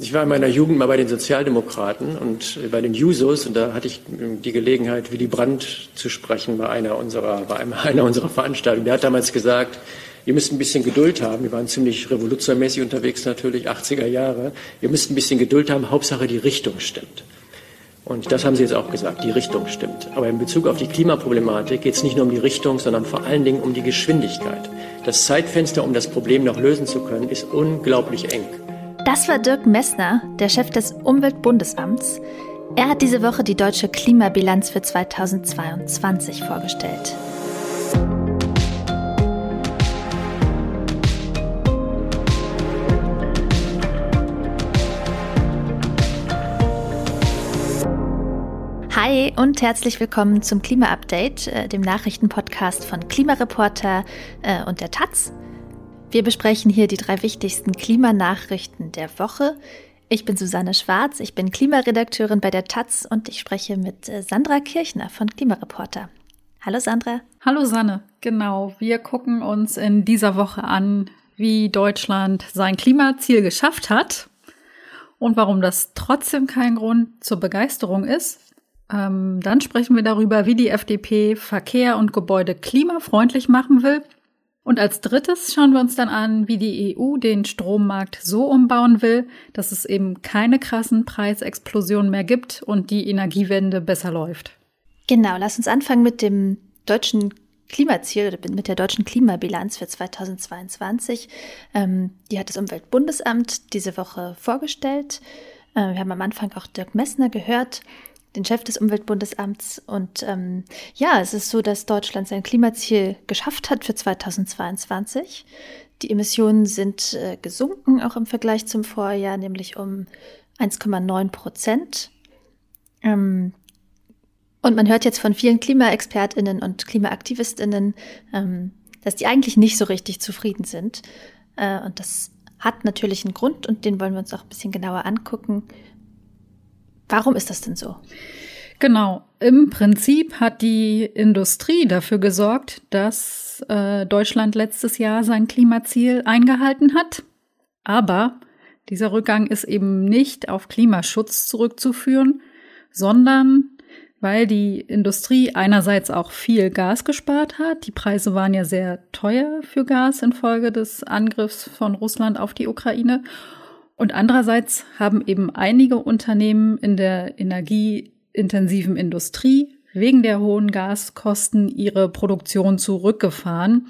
ich war in meiner Jugend mal bei den Sozialdemokraten und bei den Jusos und da hatte ich die Gelegenheit, Willy Brandt zu sprechen bei einer unserer, bei einer unserer Veranstaltungen. Der hat damals gesagt, ihr müsst ein bisschen Geduld haben. Wir waren ziemlich revolutionärmäßig unterwegs natürlich, 80er Jahre. Ihr müsst ein bisschen Geduld haben, Hauptsache die Richtung stimmt. Und das haben Sie jetzt auch gesagt, die Richtung stimmt. Aber in Bezug auf die Klimaproblematik geht es nicht nur um die Richtung, sondern vor allen Dingen um die Geschwindigkeit. Das Zeitfenster, um das Problem noch lösen zu können, ist unglaublich eng. Das war Dirk Messner, der Chef des Umweltbundesamts. Er hat diese Woche die deutsche Klimabilanz für 2022 vorgestellt. Hi und herzlich willkommen zum Klima-Update, äh, dem Nachrichtenpodcast von Klimareporter äh, und der Taz. Wir besprechen hier die drei wichtigsten Klimanachrichten der Woche. Ich bin Susanne Schwarz, ich bin Klimaredakteurin bei der Taz und ich spreche mit äh, Sandra Kirchner von Klimareporter. Hallo Sandra. Hallo Sanne. Genau, wir gucken uns in dieser Woche an, wie Deutschland sein Klimaziel geschafft hat und warum das trotzdem kein Grund zur Begeisterung ist. Ähm, dann sprechen wir darüber, wie die FDP Verkehr und Gebäude klimafreundlich machen will. Und als drittes schauen wir uns dann an, wie die EU den Strommarkt so umbauen will, dass es eben keine krassen Preisexplosionen mehr gibt und die Energiewende besser läuft. Genau, lass uns anfangen mit dem deutschen Klimaziel oder mit der deutschen Klimabilanz für 2022. Ähm, die hat das Umweltbundesamt diese Woche vorgestellt. Äh, wir haben am Anfang auch Dirk Messner gehört den Chef des Umweltbundesamts. Und ähm, ja, es ist so, dass Deutschland sein Klimaziel geschafft hat für 2022. Die Emissionen sind äh, gesunken, auch im Vergleich zum Vorjahr, nämlich um 1,9 Prozent. Ähm, und man hört jetzt von vielen Klimaexpertinnen und Klimaaktivistinnen, ähm, dass die eigentlich nicht so richtig zufrieden sind. Äh, und das hat natürlich einen Grund und den wollen wir uns auch ein bisschen genauer angucken. Warum ist das denn so? Genau. Im Prinzip hat die Industrie dafür gesorgt, dass äh, Deutschland letztes Jahr sein Klimaziel eingehalten hat. Aber dieser Rückgang ist eben nicht auf Klimaschutz zurückzuführen, sondern weil die Industrie einerseits auch viel Gas gespart hat. Die Preise waren ja sehr teuer für Gas infolge des Angriffs von Russland auf die Ukraine. Und andererseits haben eben einige Unternehmen in der energieintensiven Industrie wegen der hohen Gaskosten ihre Produktion zurückgefahren.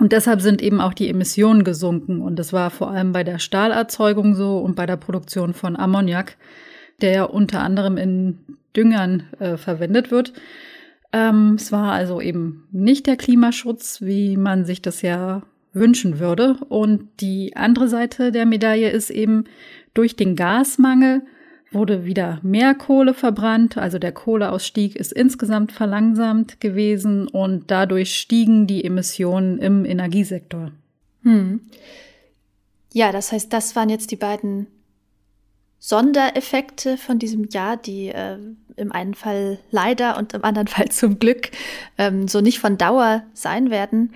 Und deshalb sind eben auch die Emissionen gesunken. Und das war vor allem bei der Stahlerzeugung so und bei der Produktion von Ammoniak, der ja unter anderem in Düngern äh, verwendet wird. Ähm, es war also eben nicht der Klimaschutz, wie man sich das ja wünschen würde. Und die andere Seite der Medaille ist eben, durch den Gasmangel wurde wieder mehr Kohle verbrannt, also der Kohleausstieg ist insgesamt verlangsamt gewesen und dadurch stiegen die Emissionen im Energiesektor. Hm. Ja, das heißt, das waren jetzt die beiden Sondereffekte von diesem Jahr, die äh, im einen Fall leider und im anderen Fall zum Glück ähm, so nicht von Dauer sein werden.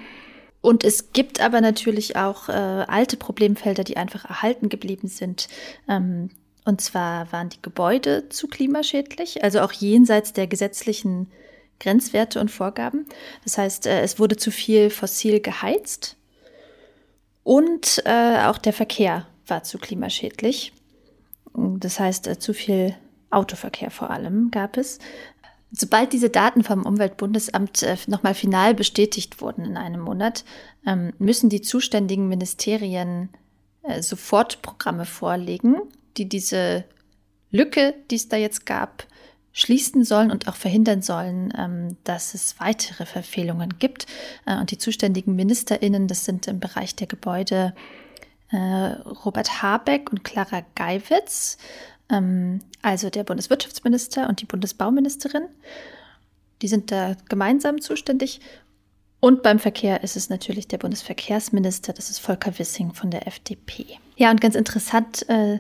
Und es gibt aber natürlich auch äh, alte Problemfelder, die einfach erhalten geblieben sind. Ähm, und zwar waren die Gebäude zu klimaschädlich, also auch jenseits der gesetzlichen Grenzwerte und Vorgaben. Das heißt, äh, es wurde zu viel fossil geheizt und äh, auch der Verkehr war zu klimaschädlich. Das heißt, äh, zu viel Autoverkehr vor allem gab es. Sobald diese Daten vom Umweltbundesamt äh, nochmal final bestätigt wurden in einem Monat, ähm, müssen die zuständigen Ministerien äh, sofort Programme vorlegen, die diese Lücke, die es da jetzt gab, schließen sollen und auch verhindern sollen, ähm, dass es weitere Verfehlungen gibt. Äh, und die zuständigen Ministerinnen, das sind im Bereich der Gebäude Robert Habeck und Clara Geiwitz ähm, also der Bundeswirtschaftsminister und die Bundesbauministerin. Die sind da gemeinsam zuständig. Und beim Verkehr ist es natürlich der Bundesverkehrsminister, das ist Volker Wissing von der FDP. Ja, und ganz interessant, äh,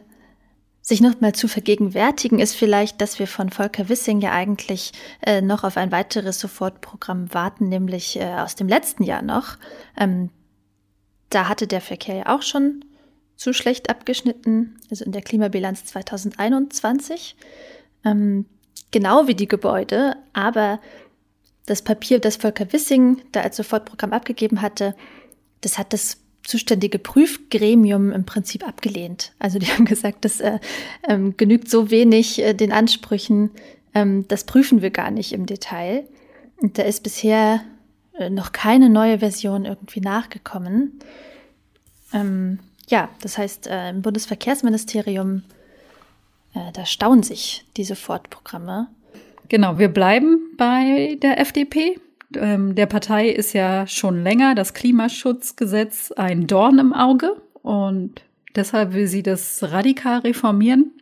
sich noch mal zu vergegenwärtigen, ist vielleicht, dass wir von Volker Wissing ja eigentlich äh, noch auf ein weiteres Sofortprogramm warten, nämlich äh, aus dem letzten Jahr noch. Ähm, da hatte der Verkehr ja auch schon so schlecht abgeschnitten, also in der Klimabilanz 2021. Ähm, genau wie die Gebäude, aber das Papier, das Volker Wissing da als Sofortprogramm abgegeben hatte, das hat das zuständige Prüfgremium im Prinzip abgelehnt. Also die haben gesagt, das äh, ähm, genügt so wenig äh, den Ansprüchen, ähm, das prüfen wir gar nicht im Detail. Und da ist bisher äh, noch keine neue Version irgendwie nachgekommen. Ähm, ja, das heißt, äh, im Bundesverkehrsministerium, äh, da staunen sich die Sofortprogramme. Genau, wir bleiben bei der FDP. Ähm, der Partei ist ja schon länger das Klimaschutzgesetz ein Dorn im Auge und deshalb will sie das radikal reformieren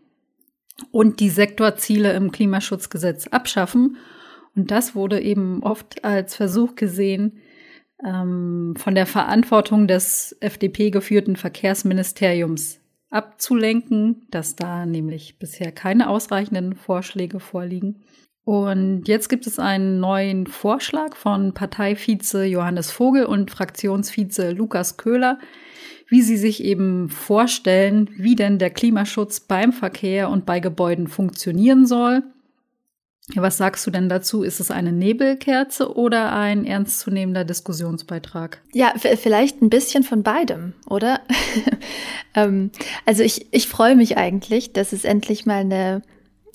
und die Sektorziele im Klimaschutzgesetz abschaffen. Und das wurde eben oft als Versuch gesehen, ähm, von der Verantwortung des FDP geführten Verkehrsministeriums abzulenken, dass da nämlich bisher keine ausreichenden Vorschläge vorliegen. Und jetzt gibt es einen neuen Vorschlag von Parteivize Johannes Vogel und Fraktionsvize Lukas Köhler, wie sie sich eben vorstellen, wie denn der Klimaschutz beim Verkehr und bei Gebäuden funktionieren soll. Was sagst du denn dazu? Ist es eine Nebelkerze oder ein ernstzunehmender Diskussionsbeitrag? Ja, vielleicht ein bisschen von beidem, oder? ähm, also ich, ich freue mich eigentlich, dass es endlich mal eine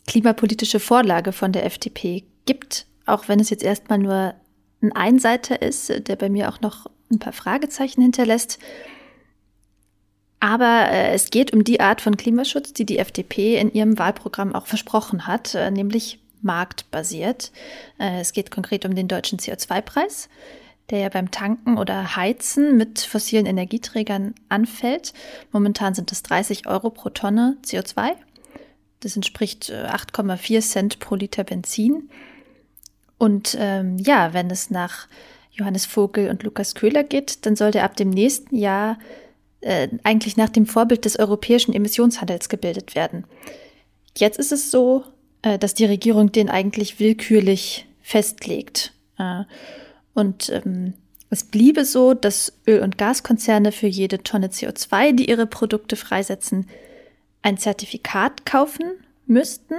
klimapolitische Vorlage von der FDP gibt, auch wenn es jetzt erstmal nur ein Einseiter ist, der bei mir auch noch ein paar Fragezeichen hinterlässt. Aber äh, es geht um die Art von Klimaschutz, die die FDP in ihrem Wahlprogramm auch versprochen hat, äh, nämlich marktbasiert. Äh, es geht konkret um den deutschen CO2-Preis, der ja beim Tanken oder Heizen mit fossilen Energieträgern anfällt. Momentan sind es 30 Euro pro Tonne CO2 das entspricht 8,4 äh, Cent pro Liter Benzin. Und ähm, ja, wenn es nach Johannes Vogel und Lukas Köhler geht, dann sollte ab dem nächsten Jahr äh, eigentlich nach dem Vorbild des europäischen Emissionshandels gebildet werden. Jetzt ist es so, äh, dass die Regierung den eigentlich willkürlich festlegt. Äh, und ähm, es bliebe so, dass Öl- und Gaskonzerne für jede Tonne CO2, die ihre Produkte freisetzen, ein Zertifikat kaufen müssten,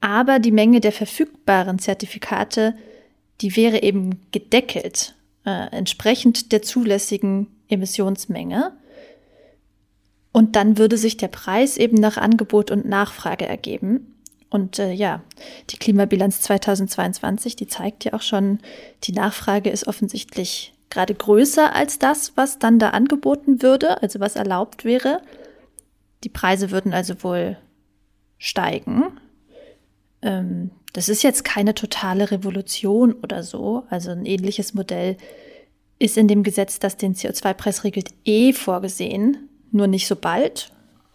aber die Menge der verfügbaren Zertifikate, die wäre eben gedeckelt, äh, entsprechend der zulässigen Emissionsmenge. Und dann würde sich der Preis eben nach Angebot und Nachfrage ergeben. Und äh, ja, die Klimabilanz 2022, die zeigt ja auch schon, die Nachfrage ist offensichtlich gerade größer als das, was dann da angeboten würde, also was erlaubt wäre. Die Preise würden also wohl steigen. Ähm, das ist jetzt keine totale Revolution oder so. Also ein ähnliches Modell ist in dem Gesetz, das den CO2-Preis regelt, eh vorgesehen, nur nicht so bald.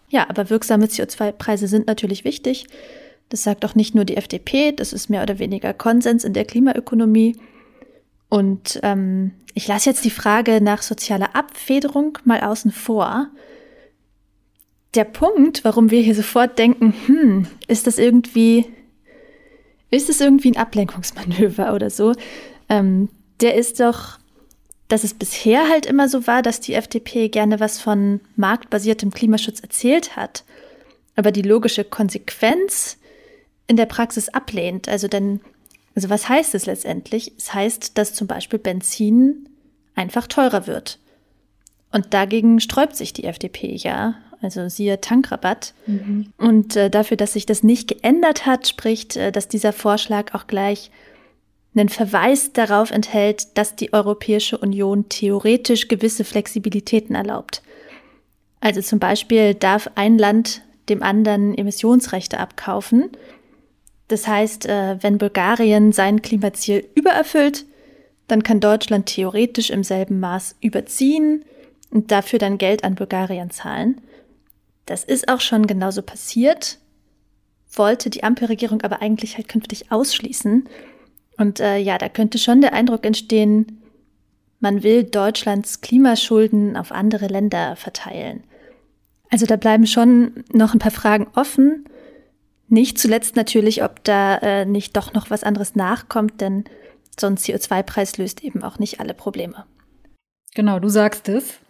Ja, aber wirksame CO2-Preise sind natürlich wichtig. Das sagt auch nicht nur die FDP, das ist mehr oder weniger Konsens in der Klimaökonomie. Und ähm, ich lasse jetzt die Frage nach sozialer Abfederung mal außen vor. Der Punkt, warum wir hier sofort denken, hm, ist das irgendwie, ist das irgendwie ein Ablenkungsmanöver oder so, ähm, der ist doch, dass es bisher halt immer so war, dass die FDP gerne was von marktbasiertem Klimaschutz erzählt hat, aber die logische Konsequenz in der Praxis ablehnt. Also denn, also was heißt es letztendlich? Es heißt, dass zum Beispiel Benzin einfach teurer wird. Und dagegen sträubt sich die FDP ja also siehe Tankrabatt. Mhm. Und äh, dafür, dass sich das nicht geändert hat, spricht, äh, dass dieser Vorschlag auch gleich einen Verweis darauf enthält, dass die Europäische Union theoretisch gewisse Flexibilitäten erlaubt. Also zum Beispiel darf ein Land dem anderen Emissionsrechte abkaufen. Das heißt, äh, wenn Bulgarien sein Klimaziel übererfüllt, dann kann Deutschland theoretisch im selben Maß überziehen und dafür dann Geld an Bulgarien zahlen. Das ist auch schon genauso passiert, wollte die Ampelregierung aber eigentlich halt künftig ausschließen. Und äh, ja, da könnte schon der Eindruck entstehen, man will Deutschlands Klimaschulden auf andere Länder verteilen. Also da bleiben schon noch ein paar Fragen offen. Nicht zuletzt natürlich, ob da äh, nicht doch noch was anderes nachkommt, denn so ein CO2-Preis löst eben auch nicht alle Probleme. Genau, du sagst es.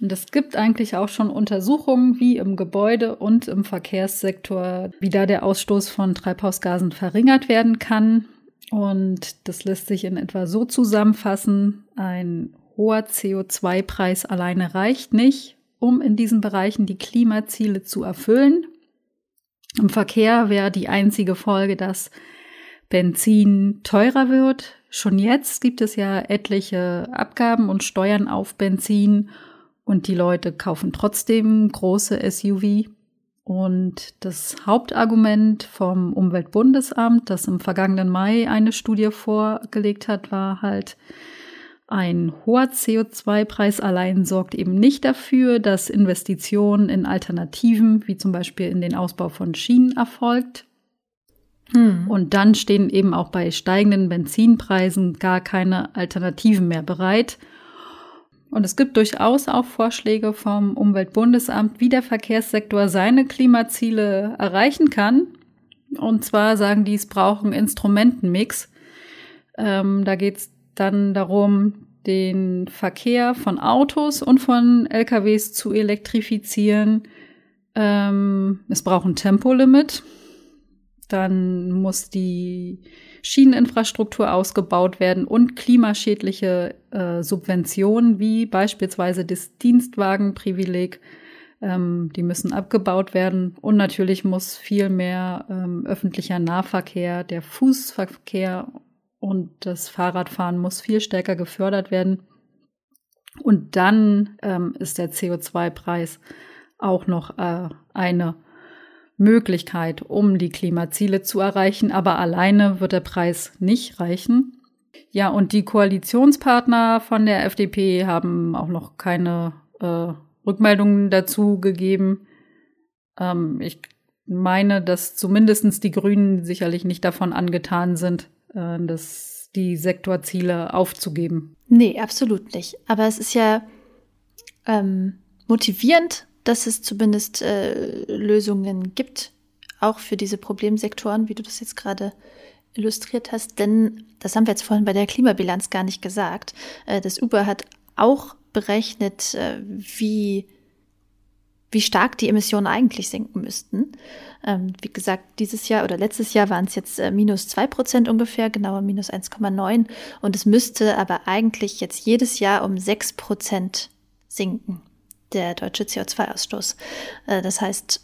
Und es gibt eigentlich auch schon Untersuchungen, wie im Gebäude- und im Verkehrssektor, wie da der Ausstoß von Treibhausgasen verringert werden kann. Und das lässt sich in etwa so zusammenfassen. Ein hoher CO2-Preis alleine reicht nicht, um in diesen Bereichen die Klimaziele zu erfüllen. Im Verkehr wäre die einzige Folge, dass Benzin teurer wird. Schon jetzt gibt es ja etliche Abgaben und Steuern auf Benzin und die Leute kaufen trotzdem große SUV. Und das Hauptargument vom Umweltbundesamt, das im vergangenen Mai eine Studie vorgelegt hat, war halt, ein hoher CO2-Preis allein sorgt eben nicht dafür, dass Investitionen in Alternativen, wie zum Beispiel in den Ausbau von Schienen, erfolgt. Hm. Und dann stehen eben auch bei steigenden Benzinpreisen gar keine Alternativen mehr bereit. Und es gibt durchaus auch Vorschläge vom Umweltbundesamt, wie der Verkehrssektor seine Klimaziele erreichen kann. Und zwar sagen die, es brauchen Instrumentenmix. Ähm, da geht es dann darum, den Verkehr von Autos und von LKWs zu elektrifizieren. Ähm, es braucht ein Tempolimit. Dann muss die Schieneninfrastruktur ausgebaut werden und klimaschädliche äh, Subventionen wie beispielsweise das Dienstwagenprivileg, ähm, die müssen abgebaut werden. Und natürlich muss viel mehr ähm, öffentlicher Nahverkehr, der Fußverkehr und das Fahrradfahren muss viel stärker gefördert werden. Und dann ähm, ist der CO2-Preis auch noch äh, eine Möglichkeit, um die Klimaziele zu erreichen. Aber alleine wird der Preis nicht reichen. Ja, und die Koalitionspartner von der FDP haben auch noch keine äh, Rückmeldungen dazu gegeben. Ähm, ich meine, dass zumindest die Grünen sicherlich nicht davon angetan sind, äh, das, die Sektorziele aufzugeben. Nee, absolut nicht. Aber es ist ja ähm, motivierend, dass es zumindest äh, Lösungen gibt, auch für diese Problemsektoren, wie du das jetzt gerade illustriert hast. Denn das haben wir jetzt vorhin bei der Klimabilanz gar nicht gesagt. Äh, das Uber hat auch berechnet, äh, wie wie stark die Emissionen eigentlich sinken müssten. Ähm, wie gesagt, dieses Jahr oder letztes Jahr waren es jetzt äh, minus zwei Prozent ungefähr, genauer minus 1,9. Und es müsste aber eigentlich jetzt jedes Jahr um sechs Prozent sinken, der deutsche CO2-Ausstoß. Äh, das heißt,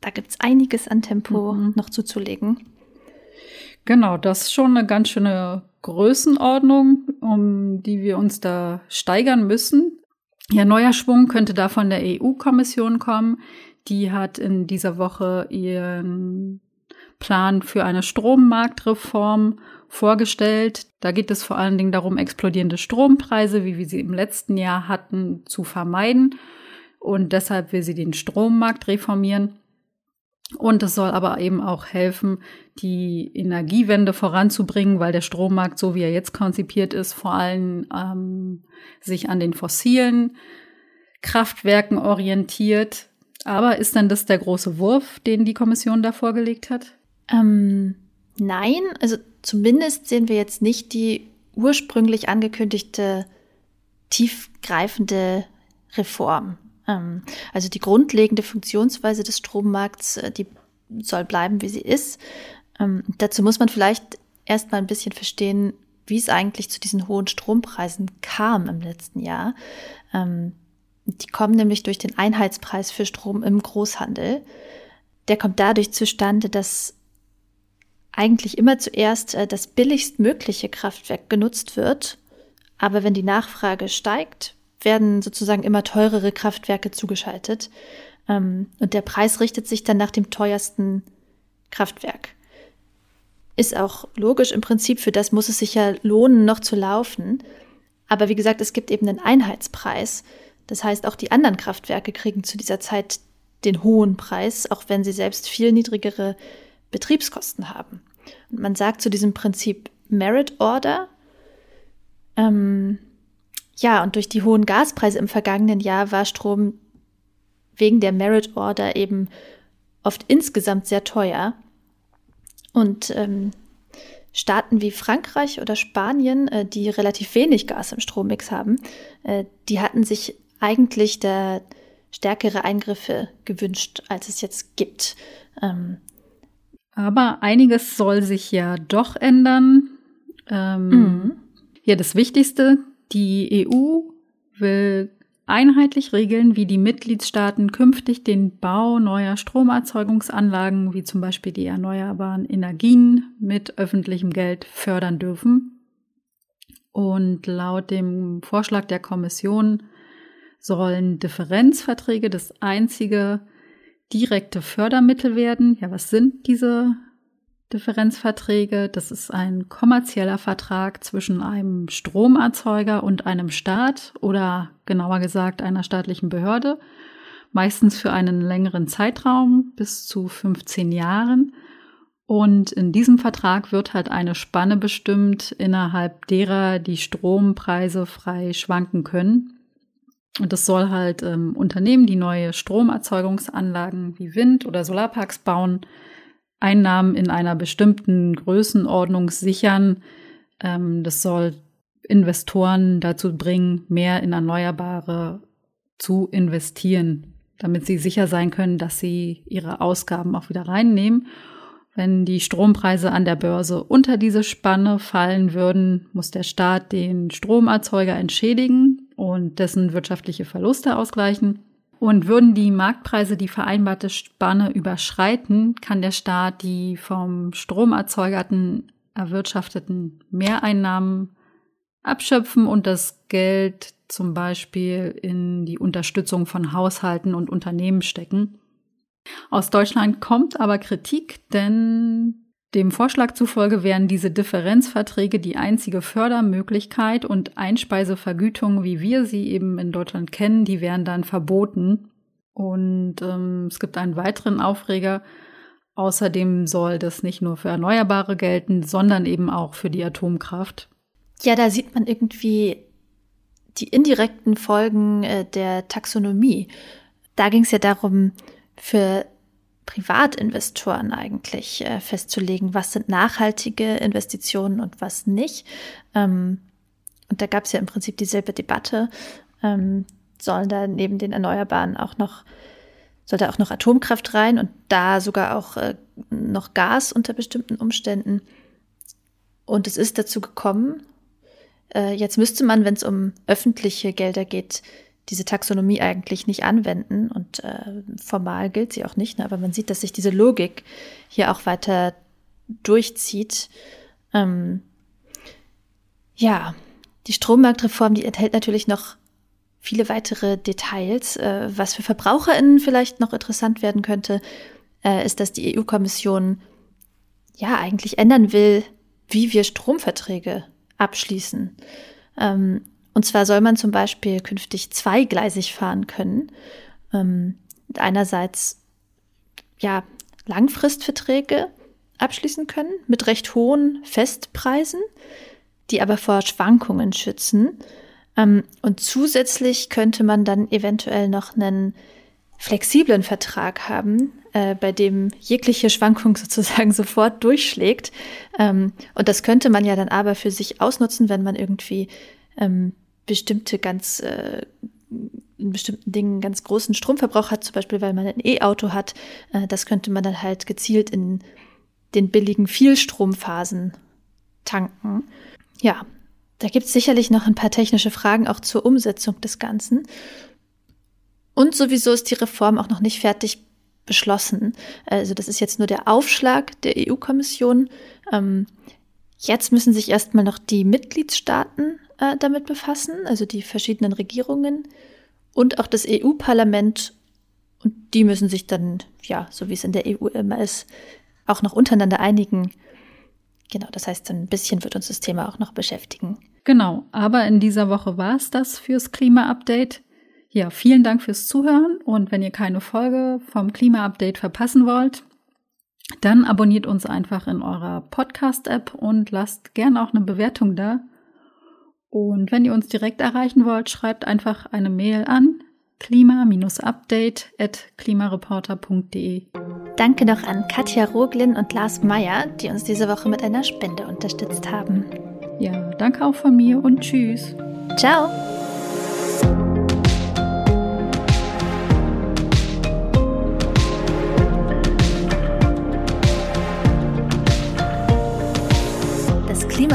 da gibt es einiges an Tempo mhm. noch zuzulegen. Genau, das ist schon eine ganz schöne Größenordnung, um die wir uns da steigern müssen. Ja, neuer Schwung könnte da von der EU-Kommission kommen. Die hat in dieser Woche ihren Plan für eine Strommarktreform vorgestellt. Da geht es vor allen Dingen darum, explodierende Strompreise, wie wir sie im letzten Jahr hatten, zu vermeiden. Und deshalb will sie den Strommarkt reformieren. Und es soll aber eben auch helfen, die Energiewende voranzubringen, weil der Strommarkt, so wie er jetzt konzipiert ist, vor allem ähm, sich an den fossilen Kraftwerken orientiert. Aber ist denn das der große Wurf, den die Kommission da vorgelegt hat? Ähm, nein, also zumindest sehen wir jetzt nicht die ursprünglich angekündigte tiefgreifende Reform. Ähm, also die grundlegende Funktionsweise des Strommarkts, äh, die soll bleiben, wie sie ist. Ähm, dazu muss man vielleicht erst mal ein bisschen verstehen, wie es eigentlich zu diesen hohen Strompreisen kam im letzten Jahr. Ähm, die kommen nämlich durch den Einheitspreis für Strom im Großhandel. Der kommt dadurch zustande, dass eigentlich immer zuerst äh, das billigstmögliche Kraftwerk genutzt wird. Aber wenn die Nachfrage steigt, werden sozusagen immer teurere Kraftwerke zugeschaltet. Ähm, und der Preis richtet sich dann nach dem teuersten Kraftwerk. Ist auch logisch im Prinzip, für das muss es sich ja lohnen, noch zu laufen. Aber wie gesagt, es gibt eben einen Einheitspreis. Das heißt, auch die anderen Kraftwerke kriegen zu dieser Zeit den hohen Preis, auch wenn sie selbst viel niedrigere Betriebskosten haben. Und man sagt zu diesem Prinzip Merit Order. Ähm, ja, und durch die hohen Gaspreise im vergangenen Jahr war Strom wegen der Merit Order eben oft insgesamt sehr teuer. Und ähm, Staaten wie Frankreich oder Spanien, äh, die relativ wenig Gas im Strommix haben, äh, die hatten sich eigentlich da stärkere Eingriffe gewünscht, als es jetzt gibt. Ähm, Aber einiges soll sich ja doch ändern. Ähm, mhm. Hier das Wichtigste, die EU will einheitlich regeln, wie die Mitgliedstaaten künftig den Bau neuer Stromerzeugungsanlagen, wie zum Beispiel die erneuerbaren Energien, mit öffentlichem Geld fördern dürfen. Und laut dem Vorschlag der Kommission sollen Differenzverträge das einzige direkte Fördermittel werden. Ja, was sind diese Differenzverträge? Das ist ein kommerzieller Vertrag zwischen einem Stromerzeuger und einem Staat oder genauer gesagt einer staatlichen Behörde, meistens für einen längeren Zeitraum bis zu 15 Jahren. Und in diesem Vertrag wird halt eine Spanne bestimmt, innerhalb derer die Strompreise frei schwanken können. Und das soll halt ähm, Unternehmen, die neue Stromerzeugungsanlagen wie Wind- oder Solarparks bauen, Einnahmen in einer bestimmten Größenordnung sichern. Ähm, das soll Investoren dazu bringen, mehr in Erneuerbare zu investieren, damit sie sicher sein können, dass sie ihre Ausgaben auch wieder reinnehmen. Wenn die Strompreise an der Börse unter diese Spanne fallen würden, muss der Staat den Stromerzeuger entschädigen und dessen wirtschaftliche Verluste ausgleichen. Und würden die Marktpreise die vereinbarte Spanne überschreiten, kann der Staat die vom Stromerzeugerten erwirtschafteten Mehreinnahmen abschöpfen und das Geld zum Beispiel in die Unterstützung von Haushalten und Unternehmen stecken. Aus Deutschland kommt aber Kritik, denn dem Vorschlag zufolge wären diese Differenzverträge die einzige Fördermöglichkeit und Einspeisevergütungen, wie wir sie eben in Deutschland kennen, die wären dann verboten. Und ähm, es gibt einen weiteren Aufreger. Außerdem soll das nicht nur für Erneuerbare gelten, sondern eben auch für die Atomkraft. Ja, da sieht man irgendwie die indirekten Folgen äh, der Taxonomie. Da ging es ja darum, für Privatinvestoren eigentlich äh, festzulegen, was sind nachhaltige Investitionen und was nicht. Ähm, und da gab es ja im Prinzip dieselbe Debatte. Ähm, sollen da neben den Erneuerbaren auch noch, soll da auch noch Atomkraft rein und da sogar auch äh, noch Gas unter bestimmten Umständen. Und es ist dazu gekommen. Äh, jetzt müsste man, wenn es um öffentliche Gelder geht, diese Taxonomie eigentlich nicht anwenden und äh, formal gilt sie auch nicht, ne? aber man sieht, dass sich diese Logik hier auch weiter durchzieht. Ähm, ja, die Strommarktreform, die enthält natürlich noch viele weitere Details. Äh, was für VerbraucherInnen vielleicht noch interessant werden könnte, äh, ist, dass die EU-Kommission ja eigentlich ändern will, wie wir Stromverträge abschließen. Ähm, und zwar soll man zum Beispiel künftig zweigleisig fahren können. Ähm, einerseits ja Langfristverträge abschließen können mit recht hohen Festpreisen, die aber vor Schwankungen schützen. Ähm, und zusätzlich könnte man dann eventuell noch einen flexiblen Vertrag haben, äh, bei dem jegliche Schwankung sozusagen sofort durchschlägt. Ähm, und das könnte man ja dann aber für sich ausnutzen, wenn man irgendwie ähm, bestimmte ganz äh, in bestimmten Dingen ganz großen Stromverbrauch hat, zum Beispiel weil man ein E-Auto hat, äh, das könnte man dann halt gezielt in den billigen Vielstromphasen tanken. Ja, da gibt es sicherlich noch ein paar technische Fragen auch zur Umsetzung des Ganzen. Und sowieso ist die Reform auch noch nicht fertig beschlossen. Also das ist jetzt nur der Aufschlag der EU-Kommission. Ähm, jetzt müssen sich erstmal noch die Mitgliedstaaten äh, damit befassen, also die verschiedenen Regierungen und auch das EU-Parlament. Und die müssen sich dann, ja, so wie es in der EU immer ist, auch noch untereinander einigen. Genau, das heißt, ein bisschen wird uns das Thema auch noch beschäftigen. Genau, aber in dieser Woche war es das fürs Klima-Update. Ja, vielen Dank fürs Zuhören und wenn ihr keine Folge vom Klima-Update verpassen wollt, dann abonniert uns einfach in eurer Podcast-App und lasst gerne auch eine Bewertung da. Und wenn ihr uns direkt erreichen wollt, schreibt einfach eine Mail an klima-update at klimareporter.de. Danke noch an Katja Roglin und Lars Meyer, die uns diese Woche mit einer Spende unterstützt haben. Ja, danke auch von mir und tschüss. Ciao.